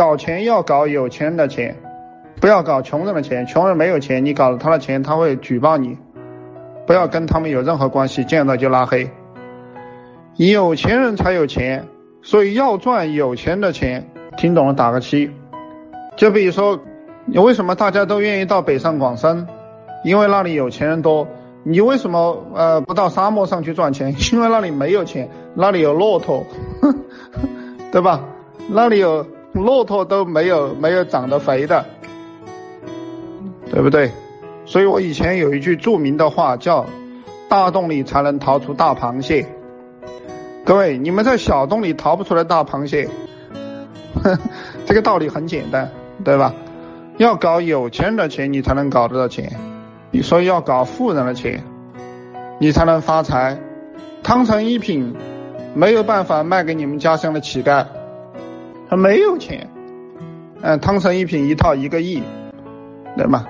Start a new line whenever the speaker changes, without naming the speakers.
搞钱要搞有钱人的钱，不要搞穷人的钱。穷人没有钱，你搞了他的钱，他会举报你。不要跟他们有任何关系，见到就拉黑。有钱人才有钱，所以要赚有钱的钱。听懂了打个七。就比如说，你为什么大家都愿意到北上广深？因为那里有钱人多。你为什么呃不到沙漠上去赚钱？因为那里没有钱，那里有骆驼，对吧？那里有 骆驼都没有没有长得肥的，对不对？所以我以前有一句著名的话叫“大洞里才能逃出大螃蟹”。各位，你们在小洞里逃不出来大螃蟹，这个道理很简单，对吧？要搞有钱人的钱，你才能搞得到钱。你说要搞富人的钱，你才能发财。汤臣一品没有办法卖给你们家乡的乞丐，他没有钱。嗯，汤臣一品一套一个亿，对吗？